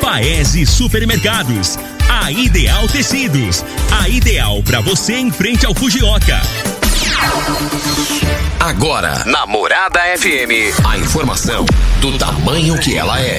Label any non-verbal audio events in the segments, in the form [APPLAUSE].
Paese Supermercados. A Ideal Tecidos. A ideal para você em frente ao Fujioka. Agora, Namorada FM, a informação do tamanho que ela é.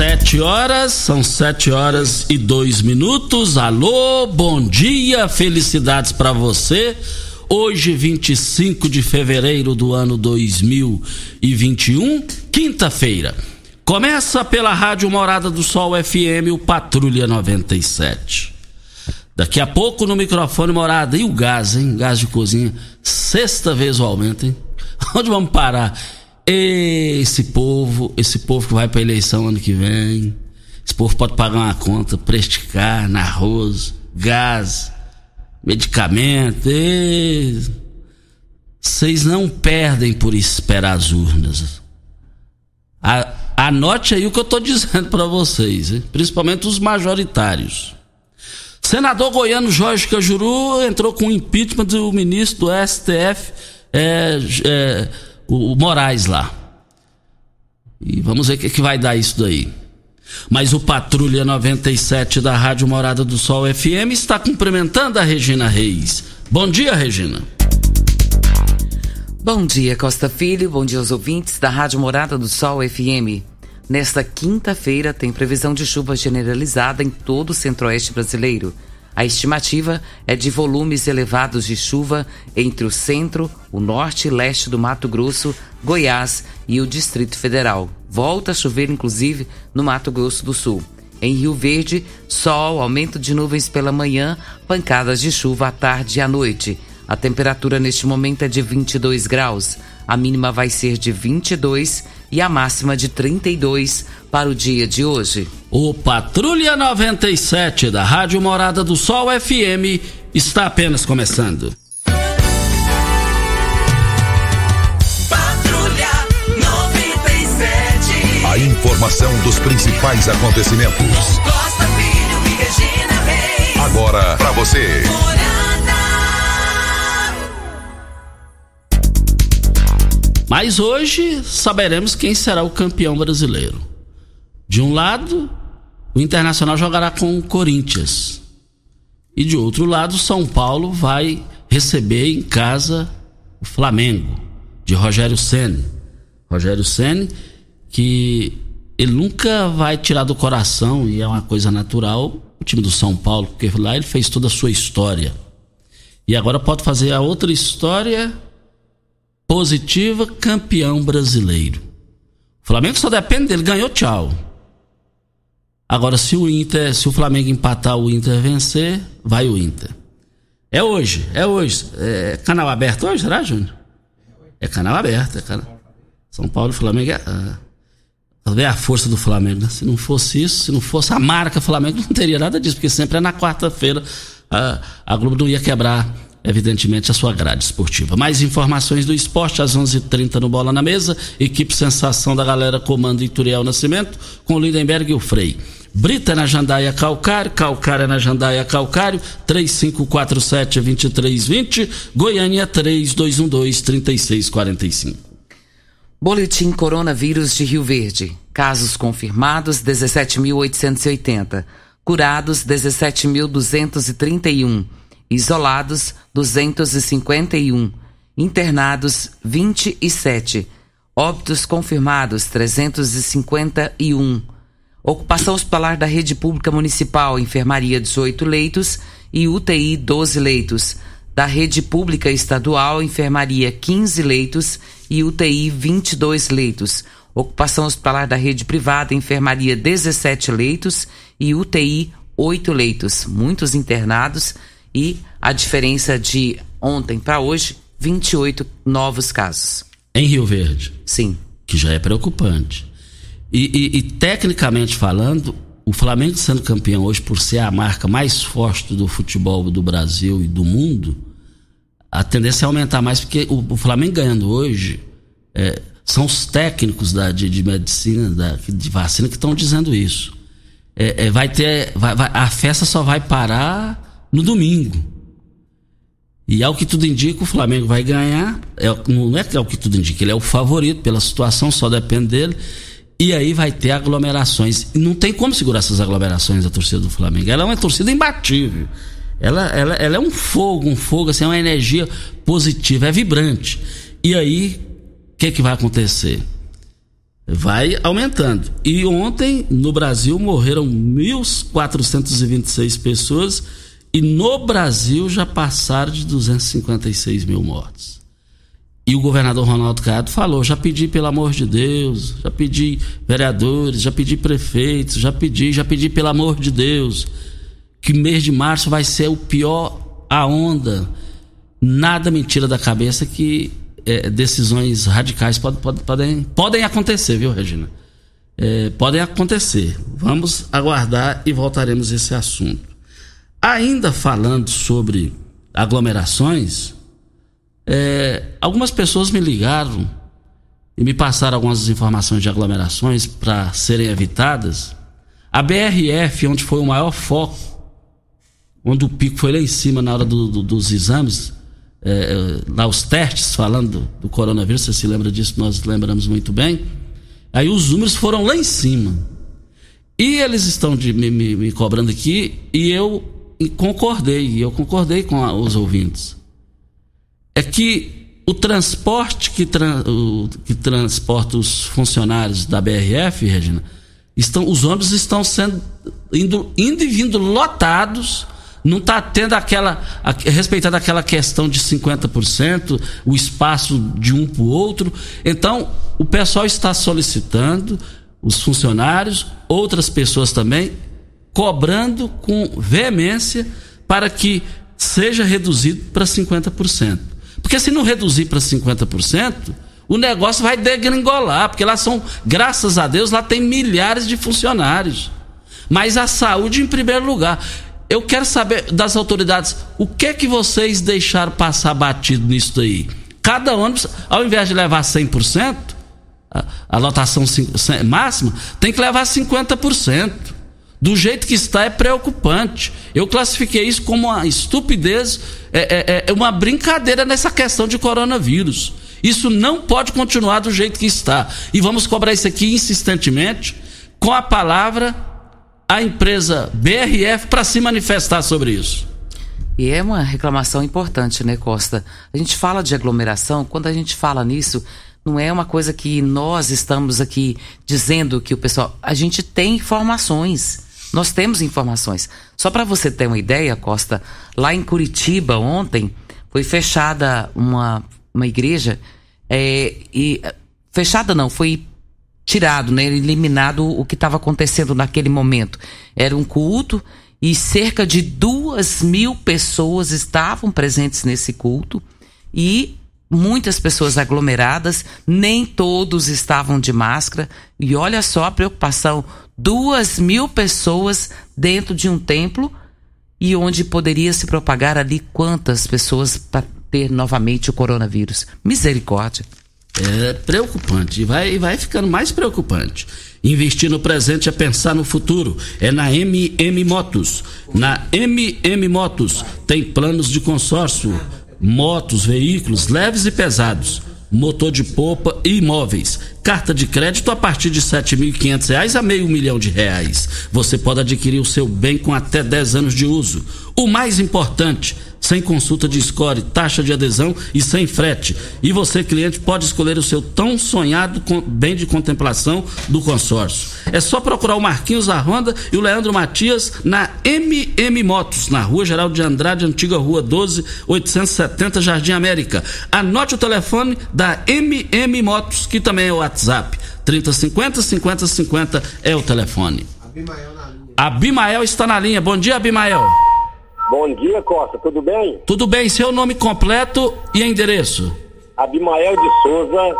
Sete horas, são sete horas e dois minutos. Alô, bom dia, felicidades para você. Hoje, 25 de fevereiro do ano 2021, quinta-feira. Começa pela Rádio Morada do Sol FM, o Patrulha 97. Daqui a pouco no microfone Morada. E o gás, hein? Gás de cozinha. Sexta vez o aumento, hein? [LAUGHS] Onde vamos parar? Esse povo, esse povo que vai para eleição ano que vem, esse povo pode pagar uma conta, presticar, arroz, gás, medicamento. Vocês não perdem por esperar as urnas. A, anote aí o que eu estou dizendo para vocês, hein? principalmente os majoritários. Senador goiano Jorge Cajuru entrou com impeachment do ministro do STF. É, é, o, Moraes lá. E vamos ver o que, que vai dar isso daí. Mas o Patrulha 97 da Rádio Morada do Sol FM está cumprimentando a Regina Reis. Bom dia, Regina. Bom dia, Costa Filho. Bom dia aos ouvintes da Rádio Morada do Sol FM. Nesta quinta-feira tem previsão de chuva generalizada em todo o centro-oeste brasileiro. A estimativa é de volumes elevados de chuva entre o centro, o norte e leste do Mato Grosso, Goiás e o Distrito Federal. Volta a chover, inclusive, no Mato Grosso do Sul. Em Rio Verde, sol, aumento de nuvens pela manhã, pancadas de chuva à tarde e à noite. A temperatura neste momento é de 22 graus. A mínima vai ser de 22 e a máxima de 32 para o dia de hoje. O Patrulha 97 da Rádio Morada do Sol FM está apenas começando. Patrulha 97. A informação dos principais acontecimentos. Costa Filho e Regina Reis. Agora para você. Mas hoje saberemos quem será o campeão brasileiro. De um lado, o Internacional jogará com o Corinthians. E de outro lado, São Paulo vai receber em casa o Flamengo, de Rogério Ceni. Rogério Ceni, que ele nunca vai tirar do coração, e é uma coisa natural, o time do São Paulo, porque lá ele fez toda a sua história. E agora pode fazer a outra história positiva, campeão brasileiro. O Flamengo só depende dele, ganhou, tchau. Agora, se o Inter, se o Flamengo empatar, o Inter vencer, vai o Inter. É hoje, é hoje. É canal aberto hoje, será, Júnior? É canal aberto, é canal. São Paulo e Flamengo é. Ah, a força do Flamengo. Né? Se não fosse isso, se não fosse a marca Flamengo, não teria nada disso, porque sempre é na quarta-feira. A, a Globo não ia quebrar evidentemente, a sua grade esportiva. Mais informações do esporte às 11:30 h 30 no Bola na Mesa. Equipe Sensação da Galera comando Ituriel Nascimento com o Lindenberg e o Frei. Brita na Jandaia Calcário, Calcária na Jandaia Calcário, 3547-2320, Goiânia 3212-3645. Boletim Coronavírus de Rio Verde. Casos confirmados 17.880. Curados 17.231. Isolados 251. Internados 27. Óbitos confirmados 351. Ocupação hospitalar da rede pública municipal, enfermaria 18 leitos e UTI 12 leitos da rede pública estadual, enfermaria 15 leitos e UTI 22 leitos. Ocupação hospitalar da rede privada, enfermaria 17 leitos e UTI 8 leitos. Muitos internados e a diferença de ontem para hoje, 28 novos casos. Em Rio Verde? Sim. Que já é preocupante. E, e, e tecnicamente falando, o Flamengo sendo campeão hoje por ser a marca mais forte do futebol do Brasil e do mundo, a tendência é aumentar mais, porque o, o Flamengo ganhando hoje, é, são os técnicos da, de, de medicina, da, de vacina, que estão dizendo isso. É, é, vai ter. Vai, vai, a festa só vai parar no domingo. E ao que tudo indica, o Flamengo vai ganhar. É, não é que é o que tudo indica, ele é o favorito pela situação, só depende dele. E aí vai ter aglomerações. E não tem como segurar essas aglomerações da torcida do Flamengo. Ela é uma torcida imbatível. Ela, ela, ela é um fogo, um fogo, assim, é uma energia positiva, é vibrante. E aí, o que, que vai acontecer? Vai aumentando. E ontem, no Brasil, morreram 1.426 pessoas e no Brasil já passaram de 256 mil mortes. E o governador Ronaldo Caiado falou: já pedi, pelo amor de Deus, já pedi vereadores, já pedi prefeitos, já pedi, já pedi, pelo amor de Deus que mês de março vai ser o pior a onda. Nada mentira da cabeça que é, decisões radicais pode, pode, podem, podem acontecer, viu, Regina? É, podem acontecer. Vamos aguardar e voltaremos a esse assunto. Ainda falando sobre aglomerações, é, algumas pessoas me ligaram e me passaram algumas informações de aglomerações para serem evitadas. A BRF, onde foi o maior foco onde o pico foi lá em cima na hora do, do, dos exames, é, é, lá os testes falando do, do, coronavírus, você se lembra disso, nós lembramos muito bem. Aí os números foram lá em cima. E eles estão de, me, me, me, cobrando aqui e eu concordei, eu concordei com a, os ouvintes. É que o transporte que, o, que transporta os funcionários da BRF, Regina, estão, os ônibus estão sendo indo, indo e vindo lotados não está tendo aquela, a, respeitando aquela questão de 50%, o espaço de um para o outro. Então, o pessoal está solicitando, os funcionários, outras pessoas também, cobrando com veemência para que seja reduzido para 50%. Porque se não reduzir para 50%, o negócio vai degringolar, porque lá são, graças a Deus, lá tem milhares de funcionários. Mas a saúde em primeiro lugar eu quero saber das autoridades o que é que vocês deixaram passar batido nisso daí. Cada ônibus, ao invés de levar 100%, a, a lotação máxima, tem que levar 50%. Do jeito que está é preocupante. Eu classifiquei isso como uma estupidez, é, é, é uma brincadeira nessa questão de coronavírus. Isso não pode continuar do jeito que está. E vamos cobrar isso aqui insistentemente com a palavra a empresa BRF para se manifestar sobre isso. E é uma reclamação importante, né, Costa? A gente fala de aglomeração, quando a gente fala nisso, não é uma coisa que nós estamos aqui dizendo que o pessoal. A gente tem informações. Nós temos informações. Só para você ter uma ideia, Costa, lá em Curitiba ontem foi fechada uma, uma igreja é, e fechada não, foi tirado, né, eliminado o que estava acontecendo naquele momento. Era um culto e cerca de duas mil pessoas estavam presentes nesse culto e muitas pessoas aglomeradas, nem todos estavam de máscara. E olha só a preocupação: duas mil pessoas dentro de um templo e onde poderia se propagar ali quantas pessoas para ter novamente o coronavírus. Misericórdia. É preocupante e vai, vai ficando mais preocupante. Investir no presente é pensar no futuro. É na MM Motos. Na MM Motos tem planos de consórcio, motos, veículos leves e pesados. motor de popa e imóveis. Carta de crédito a partir de R$ 7.500 a meio milhão de reais. Você pode adquirir o seu bem com até 10 anos de uso. O mais importante, sem consulta de score, taxa de adesão e sem frete. E você, cliente, pode escolher o seu tão sonhado bem de contemplação do consórcio. É só procurar o Marquinhos da Honda e o Leandro Matias na MM Motos, na Rua Geral de Andrade, antiga Rua 12, 870, Jardim América. Anote o telefone da MM Motos, que também é o WhatsApp. 3050 5050 é o telefone. Abimael. Abimael está na linha. Bom dia, Abimael. Bom dia, Costa. Tudo bem? Tudo bem. Seu nome completo e endereço? Abimael de Souza,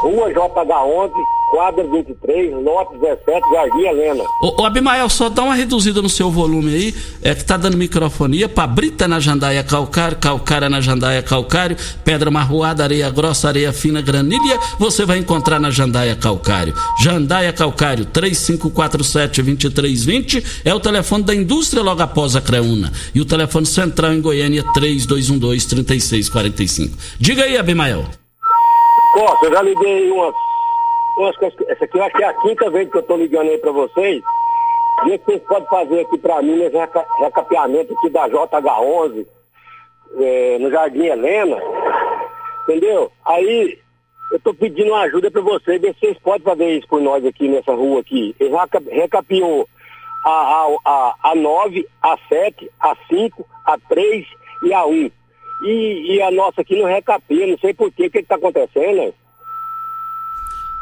Rua JH11, quadra 23, lote 17, Jardim Helena. Ô, ô Abimael, só dá uma reduzida no seu volume aí, é que tá dando microfonia, Brita na jandaia calcário, calcária na jandaia calcário, pedra marroada, areia grossa, areia fina, granilha, você vai encontrar na jandaia calcário. Jandaia calcário, 3547-2320 é o telefone da indústria logo após a Creuna. E o telefone central em Goiânia, 3212-3645. Diga aí, Abimael. Costa, eu já liguei umas essa aqui eu acho que é a quinta vez que eu estou ligando aí para vocês. O que vocês podem fazer aqui para mim nesse recapeamento aqui da JH11, é, no Jardim Helena, entendeu? Aí eu estou pedindo ajuda para vocês, ver se vocês podem fazer isso por nós aqui nessa rua aqui. Ele recapiou a, a, a, a 9, a 7, a 5, a 3 e a 1. E, e a nossa aqui não recapia, não sei por que, o que está acontecendo, né?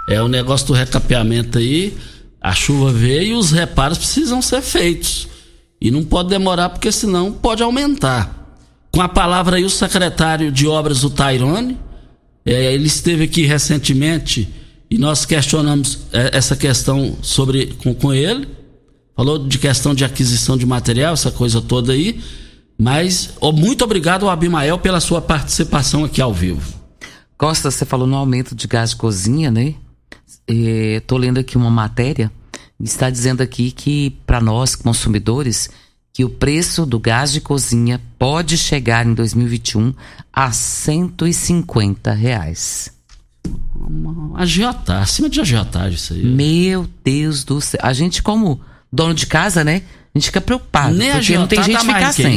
É o negócio do recapeamento aí. A chuva veio e os reparos precisam ser feitos. E não pode demorar, porque senão pode aumentar. Com a palavra aí, o secretário de obras, o Tairone, é, ele esteve aqui recentemente e nós questionamos é, essa questão sobre com, com ele. Falou de questão de aquisição de material, essa coisa toda aí. Mas oh, muito obrigado ao Abimael pela sua participação aqui ao vivo. Costa, você falou no aumento de gás de cozinha, né? Estou lendo aqui uma matéria, está dizendo aqui que para nós consumidores que o preço do gás de cozinha pode chegar em 2021 a 150 reais. Agiotagem, acima de agiotagem isso aí. Meu Deus do céu. A gente como dono de casa, né? A gente fica preocupado. Nem porque não tem gente tá ficar sem.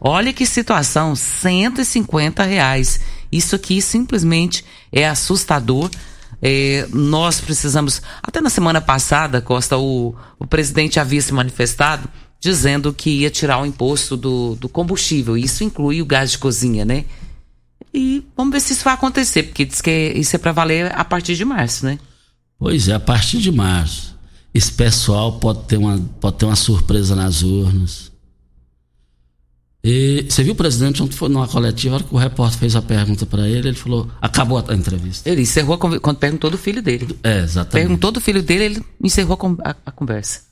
Olha que situação, 150 reais. Isso aqui simplesmente é assustador. É, nós precisamos. Até na semana passada, Costa, o, o presidente havia se manifestado dizendo que ia tirar o imposto do, do combustível. Isso inclui o gás de cozinha, né? E vamos ver se isso vai acontecer, porque diz que isso é para valer a partir de março, né? Pois é, a partir de março. Esse pessoal pode ter uma, pode ter uma surpresa nas urnas. E você viu o presidente ontem foi numa coletiva, a hora que o repórter fez a pergunta para ele, ele falou: acabou a entrevista. Ele encerrou a, quando perguntou do filho dele. É, exatamente. Perguntou do filho dele, ele encerrou a, a conversa.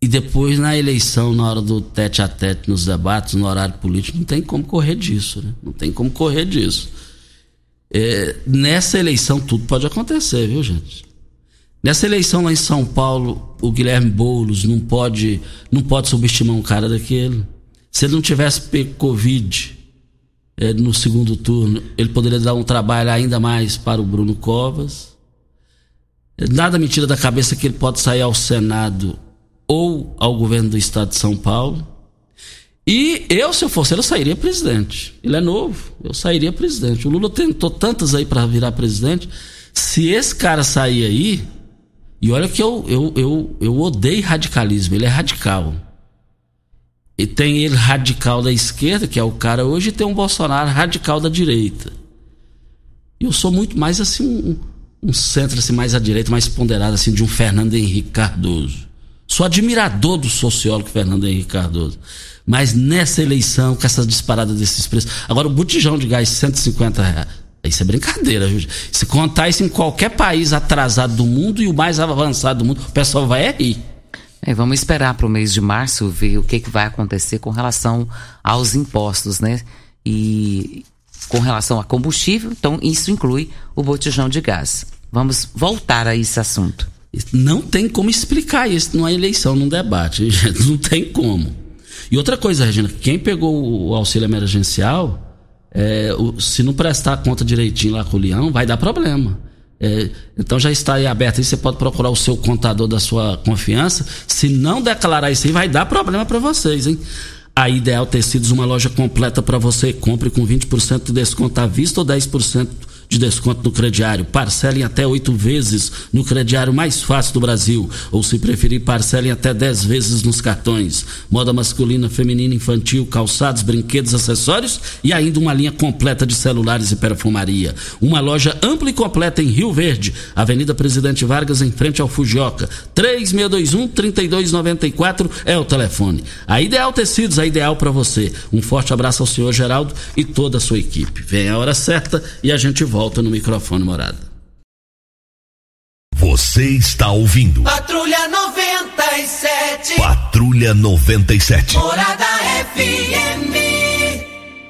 E depois, na eleição, na hora do tete a tete, nos debates, no horário político, não tem como correr disso, né? Não tem como correr disso. É, nessa eleição, tudo pode acontecer, viu, gente? Nessa eleição lá em São Paulo, o Guilherme Boulos não pode, não pode subestimar um cara daquele. Se ele não tivesse pego Covid é, no segundo turno, ele poderia dar um trabalho ainda mais para o Bruno Covas. Nada me tira da cabeça que ele pode sair ao Senado ou ao governo do estado de São Paulo. E eu, se eu fosse ele, eu sairia presidente. Ele é novo, eu sairia presidente. O Lula tentou tantas aí para virar presidente. Se esse cara sair aí, e olha que eu, eu, eu, eu odeio radicalismo, ele é radical. E tem ele radical da esquerda, que é o cara hoje, e tem um Bolsonaro radical da direita. Eu sou muito mais assim, um, um centro assim, mais à direita, mais ponderado assim, de um Fernando Henrique Cardoso. Sou admirador do sociólogo Fernando Henrique Cardoso. Mas nessa eleição, com essa disparada desses preços. Agora, o botijão de gás, 150 reais. Isso é brincadeira, viu? Se contar isso em qualquer país atrasado do mundo e o mais avançado do mundo, o pessoal vai rir. É, vamos esperar para o mês de março ver o que, que vai acontecer com relação aos impostos, né? E com relação a combustível, então isso inclui o botijão de gás. Vamos voltar a esse assunto. Não tem como explicar isso numa eleição, num debate. [LAUGHS] Não tem como. E outra coisa, Regina, quem pegou o auxílio emergencial é, se não prestar conta direitinho lá com o leão, vai dar problema. É, então já está aí aberto aí, você pode procurar o seu contador da sua confiança. Se não declarar isso aí, vai dar problema para vocês, hein? A Ideal Tecidos, uma loja completa para você. Compre com 20% de desconto à vista ou 10% de desconto no crediário. Parcelem até oito vezes no crediário mais fácil do Brasil. Ou, se preferir, parcelem até dez vezes nos cartões. Moda masculina, feminina, infantil, calçados, brinquedos, acessórios e ainda uma linha completa de celulares e perfumaria. Uma loja ampla e completa em Rio Verde, Avenida Presidente Vargas, em frente ao Fujioka. 3621-3294 é o telefone. A Ideal Tecidos, a ideal para você. Um forte abraço ao senhor Geraldo e toda a sua equipe. Vem a hora certa e a gente volta volta no microfone morada. Você está ouvindo. Patrulha 97. Patrulha 97. Morada FM.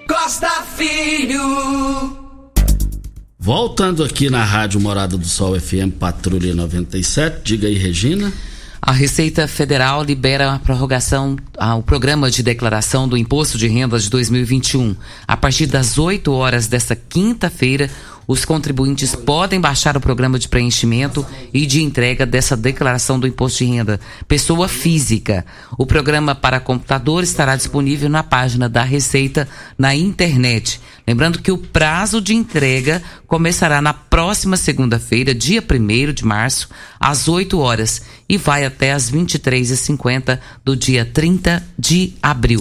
Costa Filho. Voltando aqui na Rádio Morada do Sol FM Patrulha 97. Diga aí, Regina. A Receita Federal libera a prorrogação ao programa de declaração do Imposto de Renda de 2021. A partir das 8 horas desta quinta-feira, os contribuintes podem baixar o programa de preenchimento e de entrega dessa declaração do imposto de renda pessoa física. O programa para computador estará disponível na página da Receita na internet. Lembrando que o prazo de entrega começará na próxima segunda-feira, dia 1 de março, às 8 horas e vai até às 23h50 do dia 30 de abril.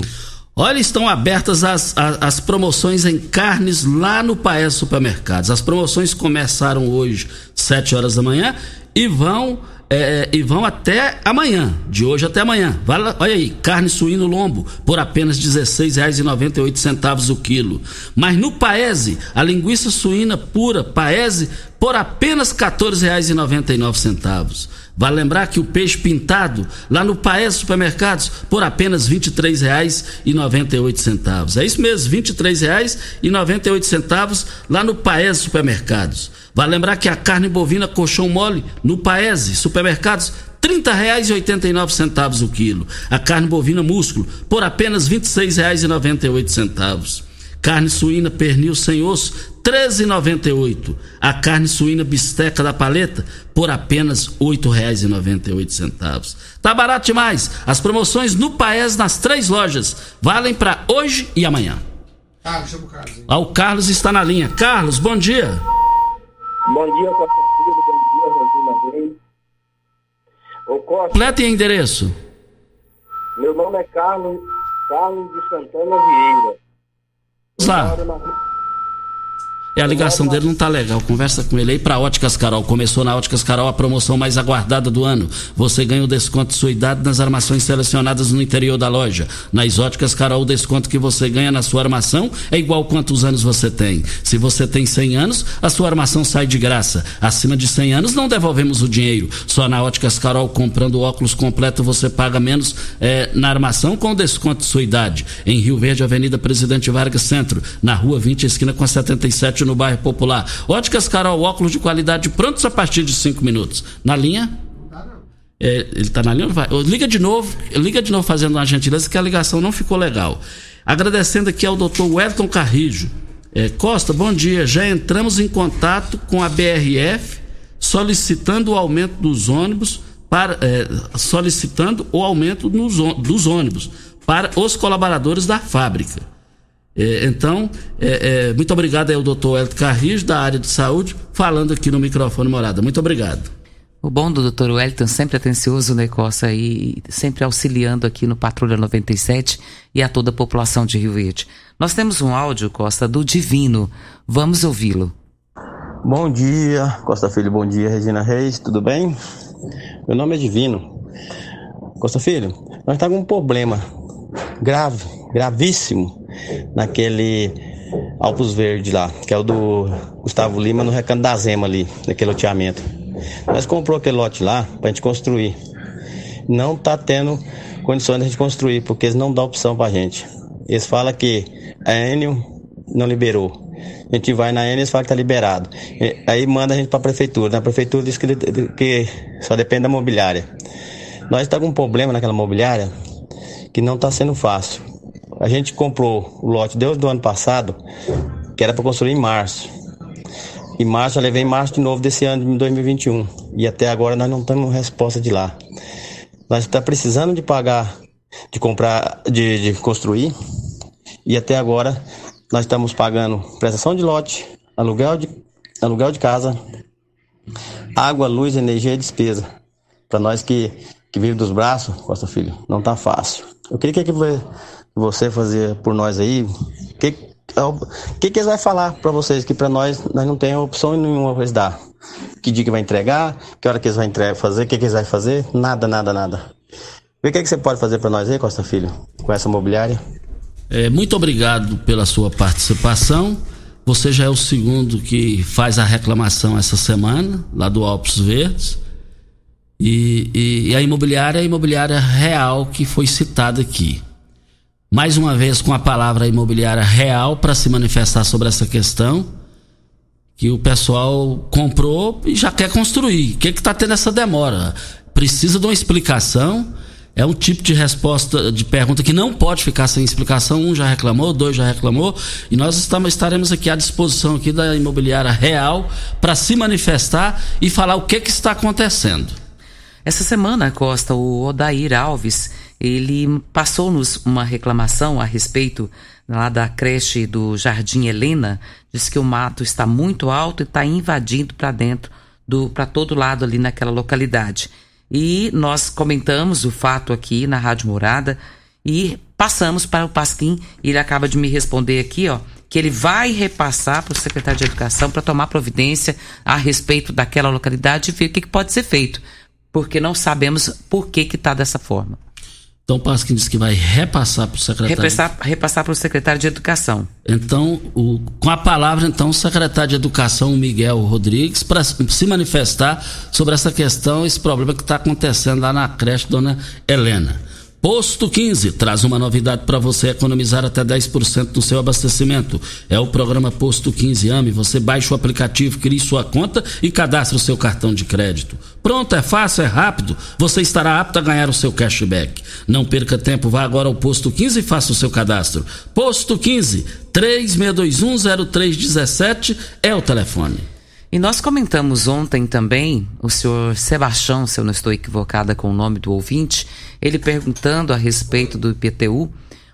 Olha, estão abertas as, as, as, promoções em carnes lá no Paes Supermercados. As promoções começaram hoje, 7 horas da manhã, e vão, é, e vão até amanhã, de hoje até amanhã. Olha aí, carne suíno lombo, por apenas R$ 16,98 o quilo. Mas no Paese, a linguiça suína pura Paese, por apenas R$ 14,99. Vale lembrar que o peixe pintado, lá no Paes Supermercados, por apenas R$ 23,98. É isso mesmo, R$ 23,98 lá no Paes Supermercados. Vale lembrar que a carne bovina colchão mole, no Paese Supermercados, R$ 30,89 o quilo. A carne bovina músculo, por apenas R$ 26,98. Carne suína pernil sem osso, 13,98. A carne suína bisteca da paleta por apenas R$ 8,98. Tá barato demais. As promoções no Paes nas três lojas valem para hoje e amanhã. Ah, chama o Carlos. Ah, o Carlos está na linha. Carlos, bom dia. Bom dia, Costa Filho. Bom dia, Regina Reis. Ô, Costa. Completa e endereço. Meu nome é Carlos, Carlos de Santana Vieira. Lá. É, a ligação dele não tá legal. Conversa com ele aí pra Óticas Carol. Começou na Óticas Carol a promoção mais aguardada do ano. Você ganha o desconto de sua idade nas armações selecionadas no interior da loja. Nas Óticas Carol, o desconto que você ganha na sua armação é igual quantos anos você tem. Se você tem 100 anos, a sua armação sai de graça. Acima de 100 anos, não devolvemos o dinheiro. Só na Óticas Carol, comprando óculos completo, você paga menos é, na armação com desconto de sua idade. Em Rio Verde, Avenida Presidente Vargas Centro, na rua 20, esquina com a 77 no bairro Popular. Óticas Carol, óculos de qualidade prontos a partir de cinco minutos. Na linha? É, ele está na linha? Vai. Liga de novo, liga de novo fazendo uma gentileza que a ligação não ficou legal. Agradecendo aqui ao doutor Wellington Carrijo. É, Costa, bom dia. Já entramos em contato com a BRF solicitando o aumento dos ônibus para é, solicitando o aumento nos, dos ônibus para os colaboradores da fábrica. É, então, é, é, muito obrigado ao doutor Elton Carrijo, da área de saúde, falando aqui no microfone Morada. Muito obrigado. O bom do doutor Wellington, sempre atencioso, né, Costa, e sempre auxiliando aqui no Patrulha 97 e a toda a população de Rio Verde. Nós temos um áudio, Costa, do Divino. Vamos ouvi-lo. Bom dia, Costa Filho, bom dia, Regina Reis, tudo bem? Meu nome é Divino. Costa Filho, nós estamos com um problema grave, gravíssimo, naquele Alpos Verde lá, que é o do Gustavo Lima no Recanto da Zema ali, naquele loteamento. Nós comprou aquele lote lá pra gente construir. Não tá tendo condições de a gente construir, porque eles não dão opção pra gente. Eles falam que a Enio não liberou. A gente vai na Enio e falam que tá liberado. Aí manda a gente pra prefeitura. Na prefeitura diz que, que só depende da mobiliária. Nós tá com um problema naquela mobiliária que não está sendo fácil. A gente comprou o lote desde o ano passado, que era para construir em março. Em março, eu levei em março de novo desse ano de 2021. E até agora nós não temos resposta de lá. Nós está precisando de pagar, de comprar, de, de construir. E até agora nós estamos pagando prestação de lote, aluguel de, aluguel de casa, água, luz, energia e despesa. Para nós que, que vive dos braços, Costa Filho, não tá fácil. Eu queria que você fazer por nós aí, que que, que eles vão falar para vocês que para nós nós não tem opção nenhuma para eles dar? Que dia que vai entregar? Que hora que eles vão entregar, fazer? O que, que eles vão fazer? Nada, nada, nada. O que, que você pode fazer para nós aí, Costa Filho, com essa mobiliária? É, muito obrigado pela sua participação. Você já é o segundo que faz a reclamação essa semana, lá do Alpes Verdes. E, e, e, a imobiliária é a imobiliária real que foi citada aqui. Mais uma vez com a palavra imobiliária real para se manifestar sobre essa questão. Que o pessoal comprou e já quer construir. O que está tendo essa demora? Precisa de uma explicação é um tipo de resposta, de pergunta que não pode ficar sem explicação. Um já reclamou, dois já reclamou, e nós estamos, estaremos aqui à disposição aqui da imobiliária real para se manifestar e falar o que, que está acontecendo. Essa semana, Costa, o Odair Alves, ele passou-nos uma reclamação a respeito lá da creche do Jardim Helena, diz que o mato está muito alto e está invadindo para dentro, para todo lado ali naquela localidade. E nós comentamos o fato aqui na Rádio Morada e passamos para o Pasquim. E ele acaba de me responder aqui, ó, que ele vai repassar para o secretário de Educação para tomar providência a respeito daquela localidade e ver o que, que pode ser feito. Porque não sabemos por que está dessa forma. Então Pasquim disse que vai repassar para o secretário. Repassar, repassar para o secretário de Educação. Então, o, com a palavra, então, o secretário de Educação, Miguel Rodrigues, para se manifestar sobre essa questão, esse problema que está acontecendo lá na creche Dona Helena. Posto 15 traz uma novidade para você economizar até 10% no seu abastecimento. É o programa Posto 15 Ame. Você baixa o aplicativo, cria sua conta e cadastra o seu cartão de crédito. Pronto, é fácil, é rápido. Você estará apto a ganhar o seu cashback. Não perca tempo, vá agora ao Posto 15 e faça o seu cadastro. Posto 15 36210317 é o telefone. E nós comentamos ontem também, o senhor Sebastião, se eu não estou equivocada com o nome do ouvinte, ele perguntando a respeito do IPTU.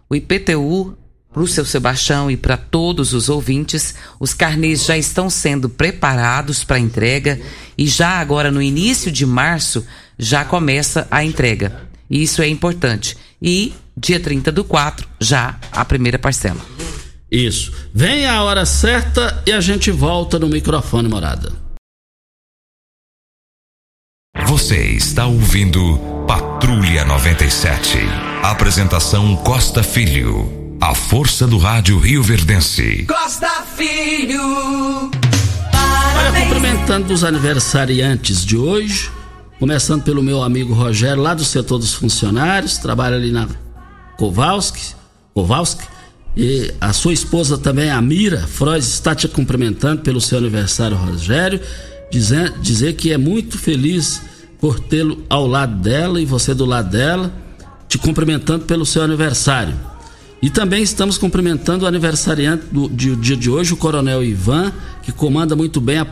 O IPTU, para o seu Sebastião e para todos os ouvintes, os carnês já estão sendo preparados para entrega e já agora no início de março já começa a entrega. Isso é importante. E dia 30 do 4, já a primeira parcela. Isso. Vem a hora certa e a gente volta no microfone morada. Você está ouvindo Patrulha 97. Apresentação Costa Filho. A força do rádio Rio Verdense. Costa Filho. Olha, cumprimentando os aniversariantes de hoje. Começando pelo meu amigo Rogério, lá do setor dos funcionários, trabalha ali na Kowalski. Kowalski e a sua esposa também, a Mira está te cumprimentando pelo seu aniversário, Rogério, dizer, dizer que é muito feliz por tê-lo ao lado dela e você do lado dela, te cumprimentando pelo seu aniversário. E também estamos cumprimentando o aniversariante do, dia de hoje, o Coronel Ivan, que comanda muito bem a,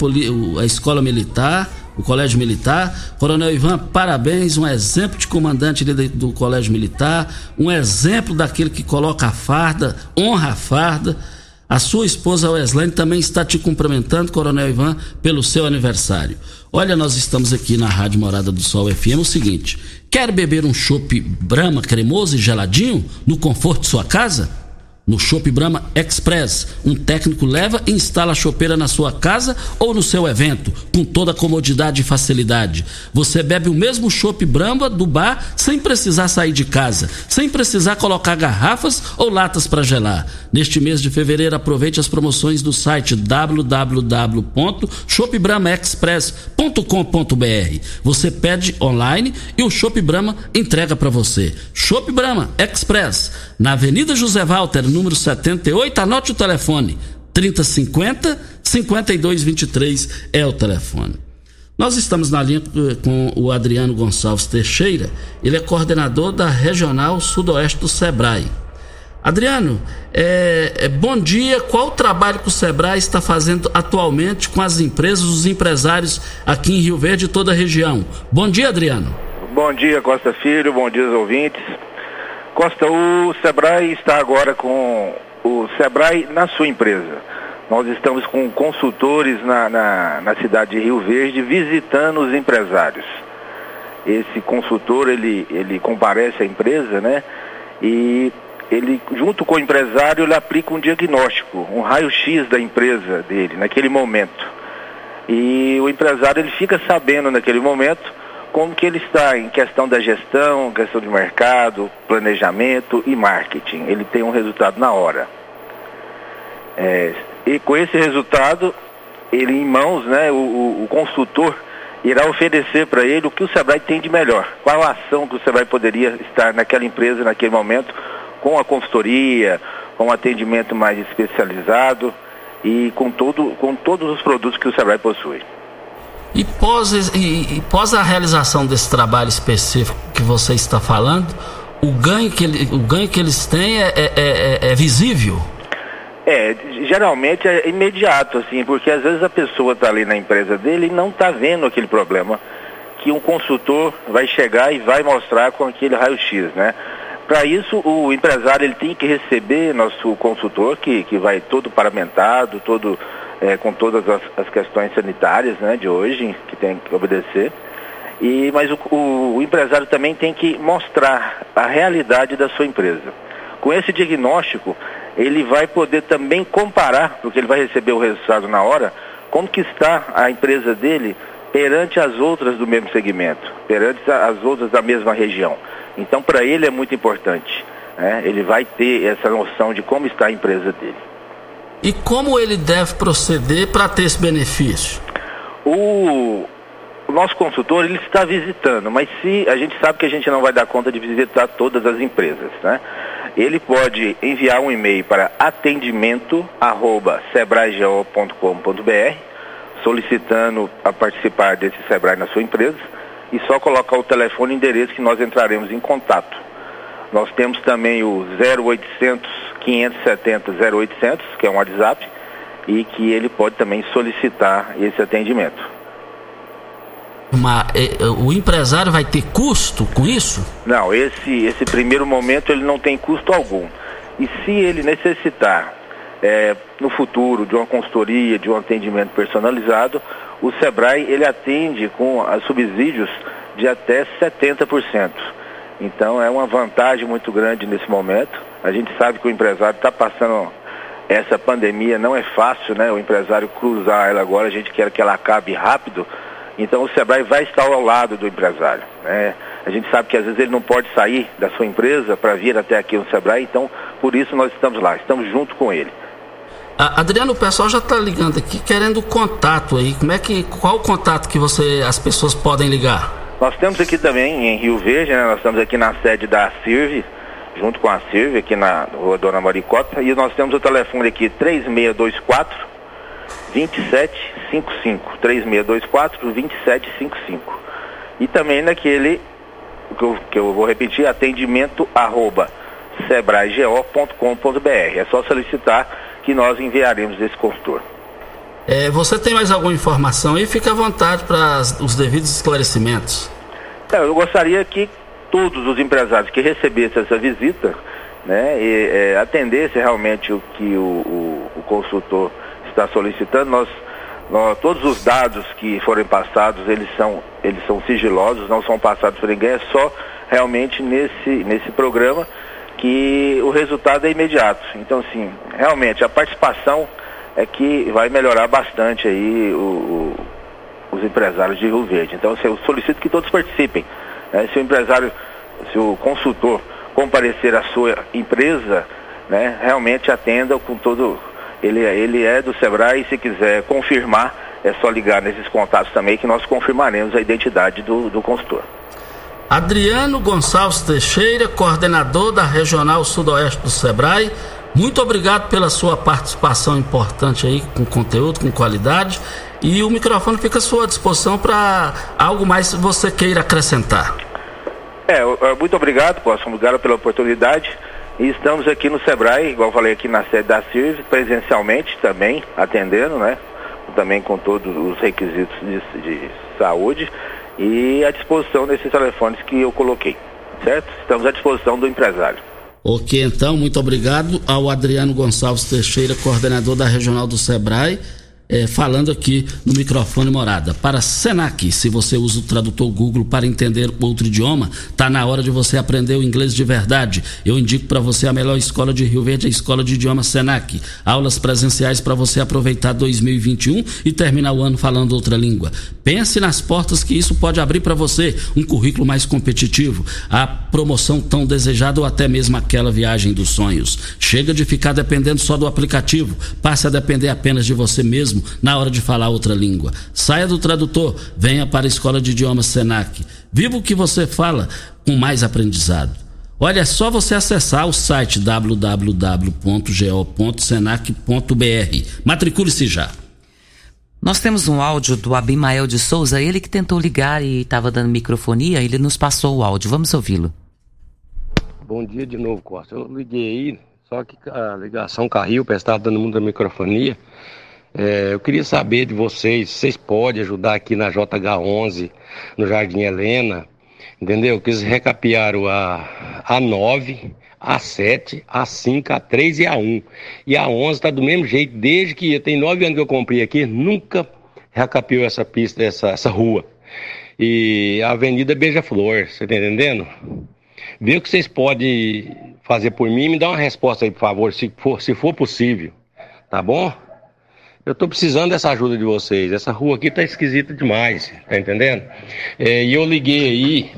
a escola militar o Colégio Militar. Coronel Ivan, parabéns, um exemplo de comandante do Colégio Militar, um exemplo daquele que coloca a farda, honra a farda. A sua esposa Weslane também está te cumprimentando, Coronel Ivan, pelo seu aniversário. Olha, nós estamos aqui na Rádio Morada do Sol FM. o seguinte: quer beber um chopp Brahma cremoso e geladinho no conforto de sua casa? No Shop Brahma Express, um técnico leva e instala a chopeira na sua casa ou no seu evento, com toda comodidade e facilidade. Você bebe o mesmo Shop Brahma do bar sem precisar sair de casa, sem precisar colocar garrafas ou latas para gelar. Neste mês de fevereiro, aproveite as promoções do site www.shopbramaexpress.com.br. Você pede online e o Shop Brahma entrega para você. Shop Brahma Express, na Avenida José Walter, número 78, anote o telefone. 3050 5223 é o telefone. Nós estamos na linha eh, com o Adriano Gonçalves Teixeira, ele é coordenador da Regional Sudoeste do Sebrae. Adriano, é, bom dia. Qual o trabalho que o Sebrae está fazendo atualmente com as empresas, os empresários aqui em Rio Verde e toda a região? Bom dia, Adriano. Bom dia, Costa Filho. Bom dia, ouvintes. Costa, o Sebrae está agora com o Sebrae na sua empresa. Nós estamos com consultores na, na, na cidade de Rio Verde visitando os empresários. Esse consultor, ele, ele comparece à empresa, né? E ele, junto com o empresário, ele aplica um diagnóstico, um raio-x da empresa dele, naquele momento. E o empresário, ele fica sabendo naquele momento como que ele está em questão da gestão, questão de mercado, planejamento e marketing. Ele tem um resultado na hora. É, e com esse resultado, ele em mãos, né, o, o, o consultor irá oferecer para ele o que o Sebrae tem de melhor. Qual a ação que o Sebrae poderia estar naquela empresa, naquele momento, com a consultoria, com um atendimento mais especializado e com, todo, com todos os produtos que o Sebrae possui. E pós, e, e pós a realização desse trabalho específico que você está falando, o ganho que, ele, o ganho que eles têm é, é, é, é visível? É, geralmente é imediato, assim, porque às vezes a pessoa está ali na empresa dele e não está vendo aquele problema que um consultor vai chegar e vai mostrar com aquele raio-x, né? Para isso, o empresário ele tem que receber nosso consultor, que, que vai todo paramentado, todo é, com todas as, as, questões sanitárias né, de hoje, que tem que obedecer. E, mas o, o, o empresário também tem que mostrar a realidade da sua empresa. Com esse diagnóstico, ele vai poder também comparar, porque ele vai receber o resultado na hora, como que está a empresa dele perante as outras do mesmo segmento, perante as outras da mesma região. Então, para ele é muito importante. Né? Ele vai ter essa noção de como está a empresa dele. E como ele deve proceder para ter esse benefício? O, nosso consultor ele está visitando, mas se a gente sabe que a gente não vai dar conta de visitar todas as empresas, né? Ele pode enviar um e-mail para atendimento@sebraego.com.br solicitando a participar desse Sebrae na sua empresa e só colocar o telefone e endereço que nós entraremos em contato. Nós temos também o 0800 570 0800, que é um WhatsApp, e que ele pode também solicitar esse atendimento. Uma, é, o empresário vai ter custo com isso? Não, esse, esse primeiro momento ele não tem custo algum. E se ele necessitar é, no futuro de uma consultoria, de um atendimento personalizado, o Sebrae ele atende com subsídios de até 70%. Então é uma vantagem muito grande nesse momento. A gente sabe que o empresário está passando essa pandemia, não é fácil, né? O empresário cruzar ela agora, a gente quer que ela acabe rápido. Então o Sebrae vai estar ao lado do empresário. Né? A gente sabe que às vezes ele não pode sair da sua empresa para vir até aqui no Sebrae, então por isso nós estamos lá, estamos junto com ele. Adriano, o pessoal já está ligando aqui querendo contato aí. Como é que qual o contato que você as pessoas podem ligar? Nós temos aqui também em Rio Verde, né? Nós estamos aqui na sede da CIRV, junto com a CIRV aqui na Rua Dona Maricota, e nós temos o telefone aqui 3624 2755 3624 2755. E também naquele que eu, que eu vou repetir, atendimento arroba sebraego.com.br. É só solicitar que nós enviaremos esse consultor. É, você tem mais alguma informação aí? Fique à vontade para os devidos esclarecimentos. Eu gostaria que todos os empresários que recebessem essa visita né, e, é, atendessem realmente o que o, o, o consultor está solicitando. Nós, nós, todos os dados que forem passados, eles são, eles são sigilosos, não são passados por ninguém, é só realmente nesse, nesse programa que o resultado é imediato. Então, assim, realmente a participação é que vai melhorar bastante aí o, o, os empresários de Rio Verde. Então, assim, eu solicito que todos participem. Né? Se o empresário, se o consultor comparecer à sua empresa, né, realmente atenda com todo. Ele, ele é do Sebrae e se quiser confirmar, é só ligar nesses contatos também que nós confirmaremos a identidade do, do consultor. Adriano Gonçalves Teixeira, coordenador da Regional Sudoeste do Sebrae. Muito obrigado pela sua participação importante aí, com conteúdo, com qualidade. E o microfone fica à sua disposição para algo mais que você queira acrescentar. É, muito obrigado, Costa, obrigado pela oportunidade. E estamos aqui no Sebrae, igual eu falei aqui na sede da CIRV, presencialmente também, atendendo, né? Também com todos os requisitos de, de saúde e à disposição desses telefones que eu coloquei, certo? Estamos à disposição do empresário. Ok, então, muito obrigado ao Adriano Gonçalves Teixeira, coordenador da Regional do Sebrae é, falando aqui no microfone morada. Para Senac, se você usa o tradutor Google para entender outro idioma, tá na hora de você aprender o inglês de verdade. Eu indico para você a melhor escola de Rio Verde, a Escola de Idioma Senac. Aulas presenciais para você aproveitar 2021 e terminar o ano falando outra língua. Pense nas portas que isso pode abrir para você, um currículo mais competitivo, a promoção tão desejada ou até mesmo aquela viagem dos sonhos. Chega de ficar dependendo só do aplicativo, passe a depender apenas de você mesmo na hora de falar outra língua. Saia do tradutor, venha para a Escola de Idiomas Senac. Viva o que você fala com mais aprendizado. Olha, é só você acessar o site www.go.senac.br. Matricule-se já. Nós temos um áudio do Abimael de Souza, ele que tentou ligar e estava dando microfonia, ele nos passou o áudio. Vamos ouvi-lo. Bom dia de novo, Costa. Eu liguei aí, só que a ligação caiu, parece que estava dando muita microfonia. É, eu queria saber de vocês, vocês podem ajudar aqui na JH11, no Jardim Helena, entendeu? Que eles recapearam a A9, A7, A5, A3 e A1. E a 11 está do mesmo jeito, desde que tem nove anos que eu comprei aqui, nunca recapeou essa pista, essa, essa rua. E a Avenida Beija-Flor, você tá entendendo? Vê o que vocês podem fazer por mim, me dá uma resposta aí, por favor, se for, se for possível. Tá bom? Eu estou precisando dessa ajuda de vocês. Essa rua aqui tá esquisita demais, tá entendendo? É, e eu liguei aí,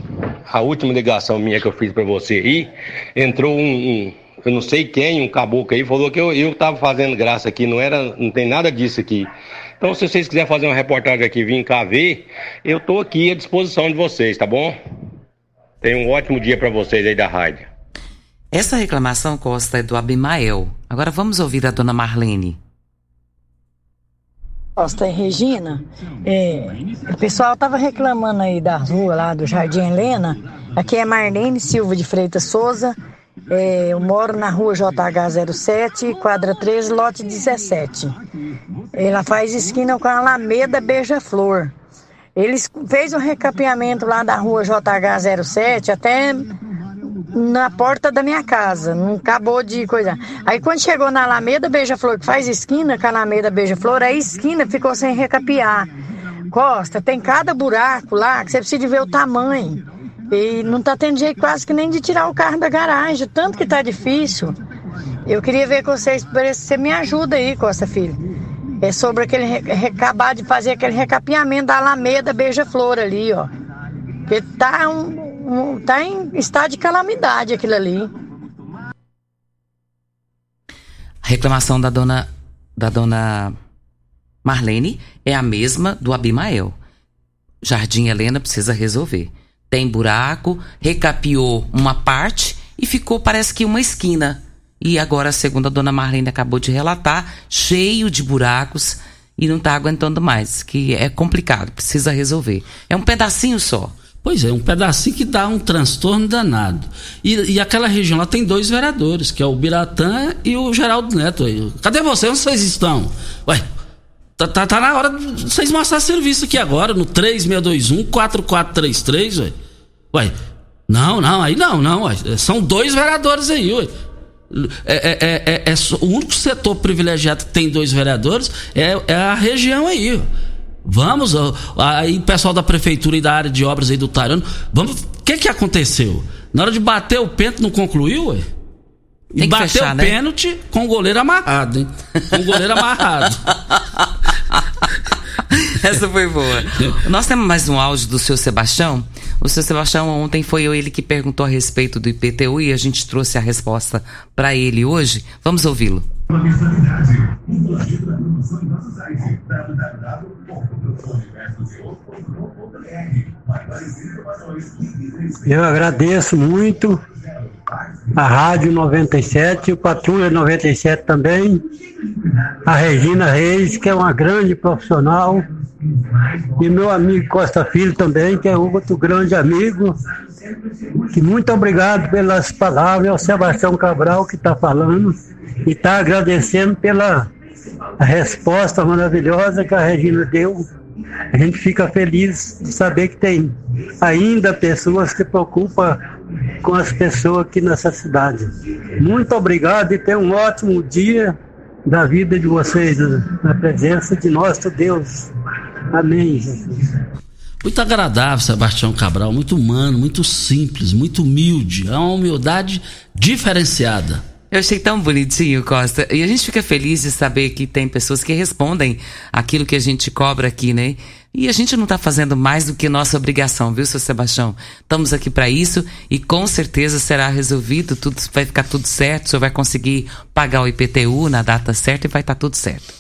a última ligação minha que eu fiz para você aí, entrou um, um, eu não sei quem, um caboclo aí, falou que eu, eu tava fazendo graça aqui, não era, não tem nada disso aqui. Então, se vocês quiserem fazer uma reportagem aqui, vir cá ver, eu tô aqui à disposição de vocês, tá bom? Tenha um ótimo dia para vocês aí da rádio. Essa reclamação, Costa, é do Abimael. Agora vamos ouvir a dona Marlene. Costa e Regina, é, o pessoal estava reclamando aí da rua lá do Jardim Helena. Aqui é Marlene Silva de Freitas Souza. É, eu moro na rua JH07, quadra 13, lote 17. Ela faz esquina com a Alameda Beija-Flor. Eles fez um recapeamento lá da rua JH07 até na porta da minha casa, não acabou de coisa. Aí quando chegou na Alameda Beija-Flor, que faz esquina com a Alameda Beija-Flor, a esquina ficou sem recapear. Costa, tem cada buraco lá que você precisa ver o tamanho. E não tá tendo jeito quase que nem de tirar o carro da garagem, tanto que tá difícil. Eu queria ver com vocês, você me ajuda aí, Costa Filho. É sobre aquele acabar de fazer aquele recapeamento da Alameda Beija-Flor ali, ó. Porque tá um, tá em estado de calamidade aquilo ali. A reclamação da dona da dona Marlene é a mesma do Abimael. Jardim Helena precisa resolver. Tem buraco, recapiou uma parte e ficou, parece que uma esquina. E agora, segundo a dona Marlene acabou de relatar, cheio de buracos e não está aguentando mais, que é complicado, precisa resolver. É um pedacinho só. Pois é, um pedacinho que dá um transtorno danado. E, e aquela região lá tem dois vereadores, que é o Biratã e o Geraldo Neto. Cadê vocês? Onde vocês estão? Ué, tá, tá, tá na hora de vocês mostrar serviço aqui agora, no 3621-4433, ué. Ué, não, não, aí não, não, ué. São dois vereadores aí, ué. É, é, é, é, é o único setor privilegiado que tem dois vereadores é, é a região aí, ué. Vamos, aí pessoal da prefeitura e da área de obras aí do Tarano, vamos, o que que aconteceu? Na hora de bater o pênalti não concluiu, ué? E bateu fechar, o né? pênalti com o goleiro amarrado, hein? Com o goleiro amarrado. [LAUGHS] Essa foi boa. Nós temos mais um áudio do seu Sebastião. O seu Sebastião ontem foi ele que perguntou a respeito do IPTU e a gente trouxe a resposta para ele hoje. Vamos ouvi-lo. Eu agradeço muito a Rádio 97, o Patrulha 97 também, a Regina Reis, que é uma grande profissional, e meu amigo Costa Filho também, que é outro grande amigo. Que muito obrigado pelas palavras ao Sebastião Cabral que está falando e está agradecendo pela resposta maravilhosa que a Regina deu. A gente fica feliz de saber que tem ainda pessoas que se preocupam com as pessoas aqui nessa cidade. Muito obrigado e tenha um ótimo dia da vida de vocês, na presença de nosso Deus. Amém, Jesus. Muito agradável, Sebastião Cabral, muito humano, muito simples, muito humilde. É uma humildade diferenciada. Eu achei tão bonitinho, Costa. E a gente fica feliz de saber que tem pessoas que respondem aquilo que a gente cobra aqui, né? E a gente não está fazendo mais do que nossa obrigação, viu, seu Sebastião? Estamos aqui para isso e com certeza será resolvido, tudo vai ficar tudo certo, o senhor vai conseguir pagar o IPTU na data certa e vai estar tá tudo certo.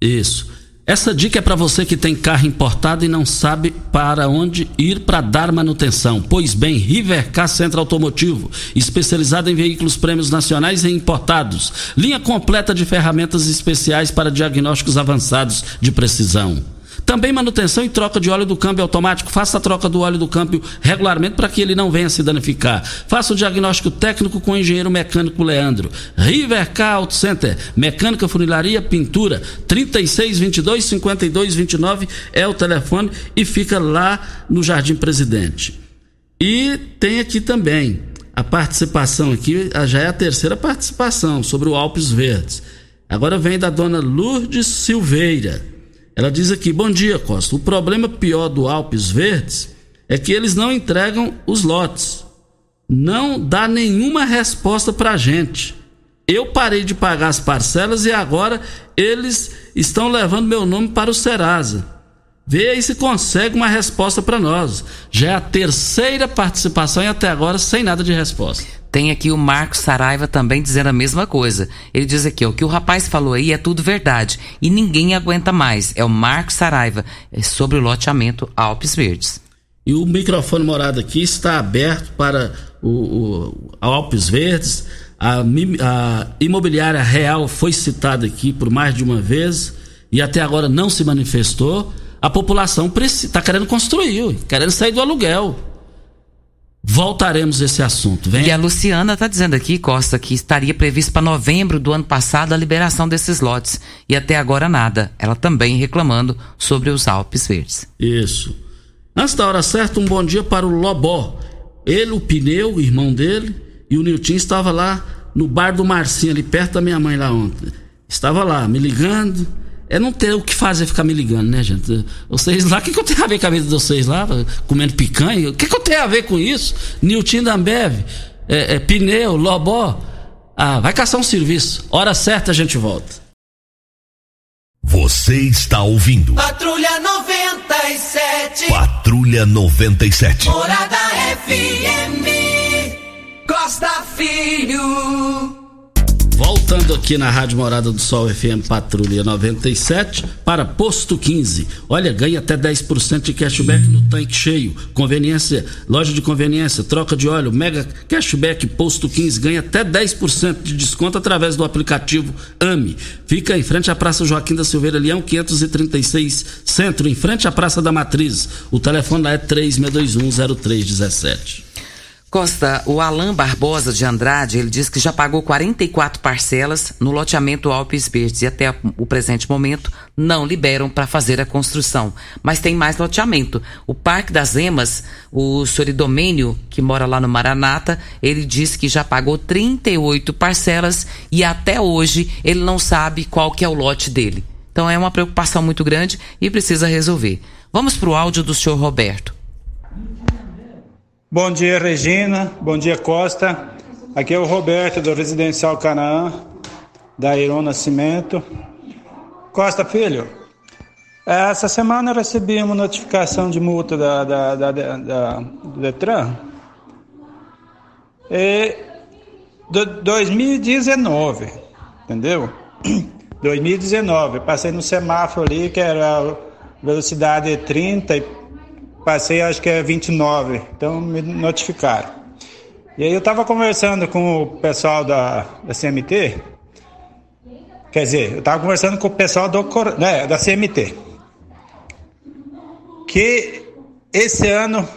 Isso. Essa dica é para você que tem carro importado e não sabe para onde ir para dar manutenção. Pois bem, Rivercar Centro Automotivo, especializado em veículos prêmios nacionais e importados. Linha completa de ferramentas especiais para diagnósticos avançados de precisão. Também manutenção e troca de óleo do câmbio automático. Faça a troca do óleo do câmbio regularmente para que ele não venha se danificar. Faça o diagnóstico técnico com o engenheiro mecânico Leandro. Rivercar Auto Center, mecânica, funilaria, pintura, 3622 5229 é o telefone e fica lá no Jardim Presidente. E tem aqui também a participação aqui, já é a terceira participação sobre o Alpes Verdes. Agora vem da dona Lourdes Silveira. Ela diz aqui: Bom dia, Costa. O problema pior do Alpes Verdes é que eles não entregam os lotes. Não dá nenhuma resposta para a gente. Eu parei de pagar as parcelas e agora eles estão levando meu nome para o Serasa. Vê aí se consegue uma resposta para nós. Já é a terceira participação e até agora sem nada de resposta. Tem aqui o Marcos Saraiva também dizendo a mesma coisa. Ele diz aqui, o que o rapaz falou aí é tudo verdade e ninguém aguenta mais. É o Marcos Saraiva, é sobre o loteamento Alpes Verdes. E o microfone morado aqui está aberto para o, o Alpes Verdes. A, a imobiliária real foi citada aqui por mais de uma vez e até agora não se manifestou. A população está querendo construir, querendo sair do aluguel. Voltaremos a esse assunto. Vem. E a Luciana está dizendo aqui, Costa, que estaria previsto para novembro do ano passado a liberação desses lotes. E até agora nada. Ela também reclamando sobre os Alpes Verdes. Isso. Antes da hora certa, um bom dia para o Lobó. Ele, o pneu, o irmão dele, e o Nilton estava lá no bar do Marcinho, ali perto da minha mãe lá ontem. Estava lá, me ligando é não ter o que fazer ficar me ligando, né, gente? Vocês lá, o que, que eu tenho a ver com a vida de vocês lá, comendo picanha? O que, que eu tenho a ver com isso? Nilton da Ambev, é, é, pneu, lobó. Ah, vai caçar um serviço. Hora certa a gente volta. Você está ouvindo. Patrulha 97. Patrulha 97. Morada FM. Costa Filho. Voltando aqui na Rádio Morada do Sol FM Patrulha 97 para Posto 15. Olha, ganha até 10% de cashback no tanque cheio. Conveniência, loja de conveniência, troca de óleo, mega cashback Posto 15. Ganha até 10% de desconto através do aplicativo AME. Fica em frente à Praça Joaquim da Silveira Leão, 536 Centro, em frente à Praça da Matriz. O telefone lá é 3621 0317. Costa, o Alain Barbosa de Andrade, ele diz que já pagou 44 parcelas no loteamento Alpes Verdes e até o presente momento não liberam para fazer a construção. Mas tem mais loteamento. O Parque das Emas, o senhor Idomênio, que mora lá no Maranata, ele diz que já pagou 38 parcelas e até hoje ele não sabe qual que é o lote dele. Então é uma preocupação muito grande e precisa resolver. Vamos para o áudio do senhor Roberto. Bom dia, Regina. Bom dia, Costa. Aqui é o Roberto, do Residencial Canaã, da Iron Nascimento. Costa, filho, essa semana recebi uma notificação de multa da, da, da, da do Detran. E do 2019, entendeu? 2019, passei no semáforo ali, que era velocidade 30 e passei acho que é 29, então me notificaram. E aí eu estava conversando com o pessoal da, da CMT, quer dizer, eu estava conversando com o pessoal do, né, da CMT, que esse ano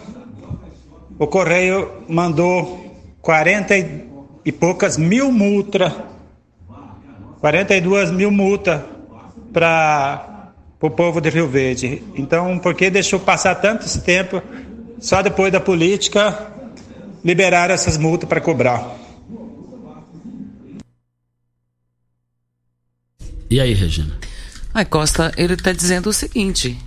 o Correio mandou 40 e poucas mil multas, 42 mil multas para o povo de Rio Verde. Então, por que deixou passar tanto esse tempo? Só depois da política liberar essas multas para cobrar. E aí, Regina? Ai, Costa, ele está dizendo o seguinte: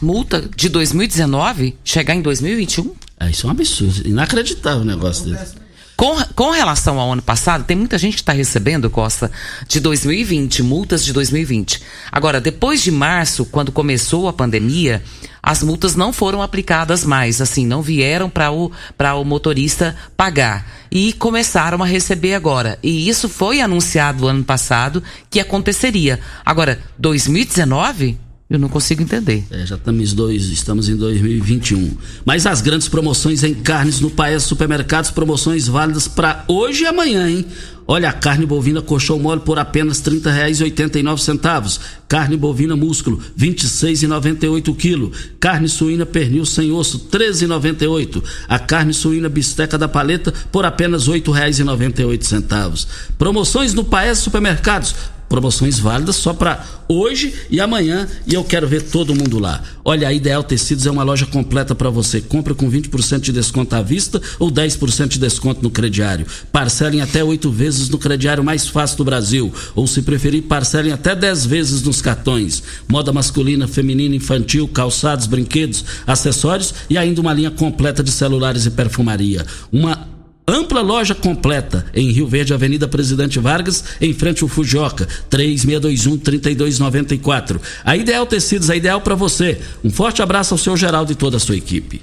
multa de 2019 chegar em 2021? É, isso é um absurdo. Inacreditável o negócio desse. Com, com relação ao ano passado, tem muita gente que está recebendo, Costa, de 2020, multas de 2020. Agora, depois de março, quando começou a pandemia, as multas não foram aplicadas mais, assim, não vieram para o, o motorista pagar. E começaram a receber agora. E isso foi anunciado ano passado que aconteceria. Agora, 2019? Eu não consigo entender. É, já estamos, dois, estamos em 2021. Mas as grandes promoções em carnes no Paes Supermercados, promoções válidas para hoje e amanhã, hein? Olha, a carne bovina colchão mole por apenas R$ 30,89. Carne bovina músculo, R$ 26,98 quilo. Carne suína pernil sem osso, R$ 13,98. A carne suína bisteca da paleta por apenas R$ 8,98. Promoções no Paes Supermercados promoções válidas só para hoje e amanhã e eu quero ver todo mundo lá. Olha, a Ideal Tecidos é uma loja completa para você. Compra com 20% de desconto à vista ou 10% de desconto no crediário. Parcelem até oito vezes no crediário mais fácil do Brasil. Ou se preferir, parcelem até 10 vezes nos cartões. Moda masculina, feminina, infantil, calçados, brinquedos, acessórios e ainda uma linha completa de celulares e perfumaria. Uma Ampla loja completa em Rio Verde, Avenida Presidente Vargas, em frente ao Fujoca, 3621-3294. A Ideal Tecidos, a ideal para você. Um forte abraço ao seu Geraldo e toda a sua equipe.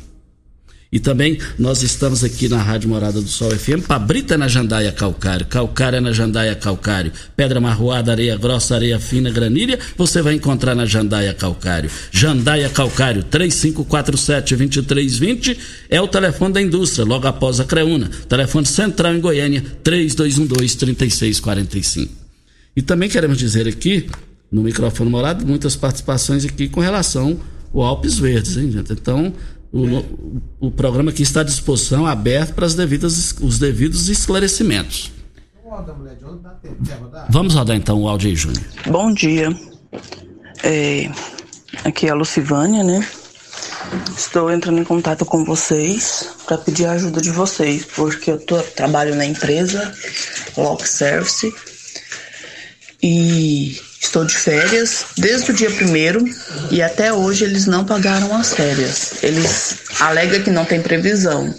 E também nós estamos aqui na Rádio Morada do Sol FM, Pabrita na Jandaia Calcário, Calcária na Jandaia Calcário, Pedra Marroada, Areia Grossa, Areia Fina, Granilha, você vai encontrar na Jandaia Calcário. Jandaia Calcário, 3547-2320 é o telefone da indústria, logo após a Creuna. Telefone central em Goiânia, 3212-3645. E também queremos dizer aqui, no microfone morado, muitas participações aqui com relação ao Alpes Verdes, hein, gente? Então, o, o programa aqui está à disposição, aberto para as devidas, os devidos esclarecimentos. Vamos rodar então o áudio aí, Júnior. Bom dia. É, aqui é a Lucivânia, né? Estou entrando em contato com vocês para pedir a ajuda de vocês, porque eu tô, trabalho na empresa Lock Service e Estou de férias desde o dia primeiro e até hoje eles não pagaram as férias. Eles alegam que não tem previsão.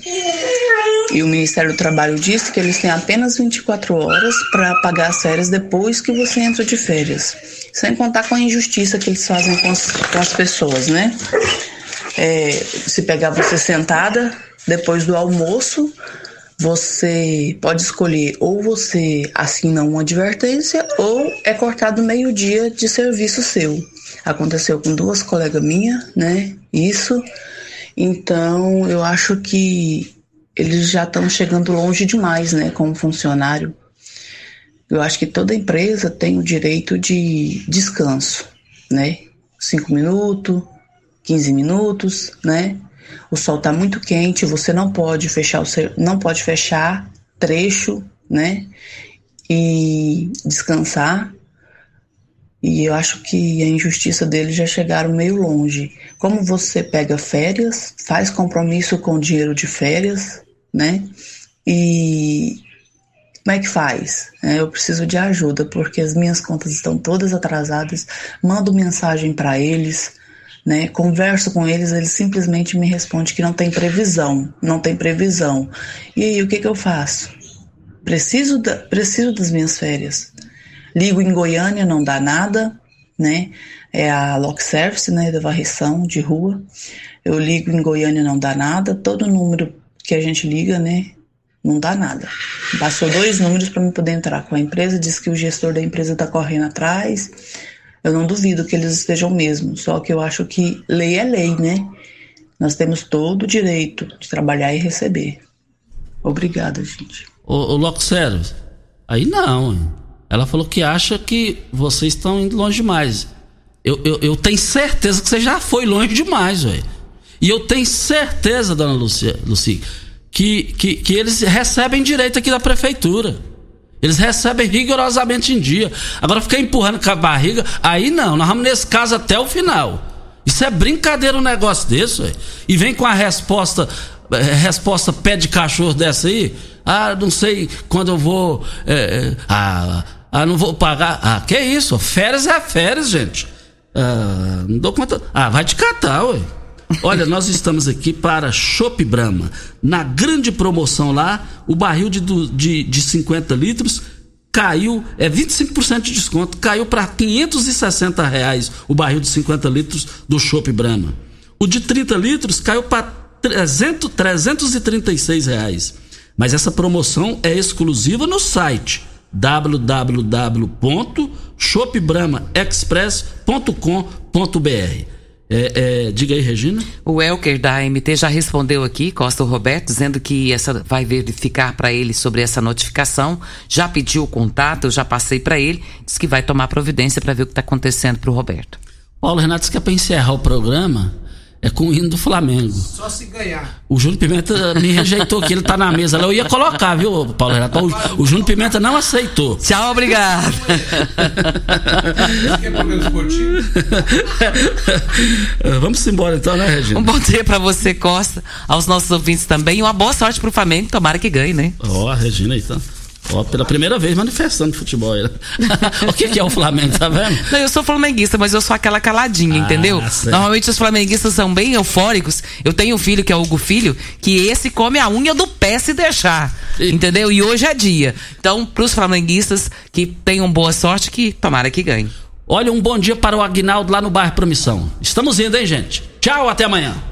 E o Ministério do Trabalho disse que eles têm apenas 24 horas para pagar as férias depois que você entra de férias. Sem contar com a injustiça que eles fazem com as, com as pessoas, né? É, se pegar você sentada depois do almoço, você pode escolher ou você assina uma advertência ou é cortado meio dia de serviço seu. Aconteceu com duas colegas minhas, né? Isso. Então, eu acho que eles já estão chegando longe demais, né, como funcionário. Eu acho que toda empresa tem o direito de descanso, né? Cinco minutos, 15 minutos, né? O sol está muito quente, você não pode fechar o seu, não pode fechar trecho, né? E descansar. E eu acho que a injustiça deles já chegaram meio longe. Como você pega férias, faz compromisso com dinheiro de férias, né? E como é que faz? É, eu preciso de ajuda porque as minhas contas estão todas atrasadas. Mando mensagem para eles, né? Converso com eles, eles simplesmente me respondem que não tem previsão, não tem previsão. E aí, o que, que eu faço? Preciso, da, preciso das minhas férias. Ligo em Goiânia, não dá nada, né? É a Lock Service, né, da varrição de rua. Eu ligo em Goiânia, não dá nada. Todo número que a gente liga, né, não dá nada. Passou dois números para me poder entrar com a empresa, diz que o gestor da empresa está correndo atrás eu não duvido que eles estejam mesmo, só que eu acho que lei é lei, né? Nós temos todo o direito de trabalhar e receber. Obrigada, gente. Ô, Loco Service, aí não. Ela falou que acha que vocês estão indo longe demais. Eu, eu, eu tenho certeza que você já foi longe demais, velho. E eu tenho certeza, dona Lucia, Lucia, que, que, que eles recebem direito aqui da prefeitura. Eles recebem rigorosamente em dia. Agora ficar empurrando com a barriga, aí não, nós vamos nesse caso até o final. Isso é brincadeira um negócio desse, ué. E vem com a resposta, eh, resposta pé de cachorro dessa aí. Ah, não sei quando eu vou. É, ah, ah, não vou pagar. Ah, que isso? Férias é férias, gente. Ah, não dou conta. Ah, vai te catar, ué. Olha, nós estamos aqui para Chopp Brahma. Na grande promoção lá, o barril de, de, de 50 litros caiu, é 25% de desconto, caiu para 560 reais o barril de 50 litros do Chopp Brahma. O de 30 litros caiu para 300, 336 reais. Mas essa promoção é exclusiva no site www.shopbramaexpress.com.br. É, é, diga aí, Regina. O Elker da AMT já respondeu aqui, Costa Roberto, dizendo que essa vai verificar para ele sobre essa notificação. Já pediu o contato, eu já passei para ele, diz que vai tomar providência para ver o que está acontecendo para o Roberto. Paulo Renato que é para encerrar o programa é com o hino do Flamengo. Só se ganhar. O Júnior Pimenta me rejeitou que ele tá na mesa lá. Eu ia colocar, viu, Paulo Renato? O, o Júnior Pimenta não aceitou. Tchau, obrigado. [LAUGHS] Vamos embora então, né, Regina? Um bom dia para você, Costa, aos nossos ouvintes também. E uma boa sorte pro Flamengo, tomara que ganhe, né? Ó, oh, a Regina aí, então. Ó, pela primeira vez manifestando futebol. [LAUGHS] o que, que, é o Flamengo, tá vendo? Não, eu sou flamenguista, mas eu sou aquela caladinha, ah, entendeu? Certo. Normalmente os flamenguistas são bem eufóricos. Eu tenho um filho que é o Hugo Filho, que esse come a unha do pé se deixar. Entendeu? E hoje é dia. Então, pros flamenguistas que tenham boa sorte, que tomara que ganhe. Olha, um bom dia para o Agnaldo lá no bairro Promissão. Estamos indo, hein, gente? Tchau, até amanhã.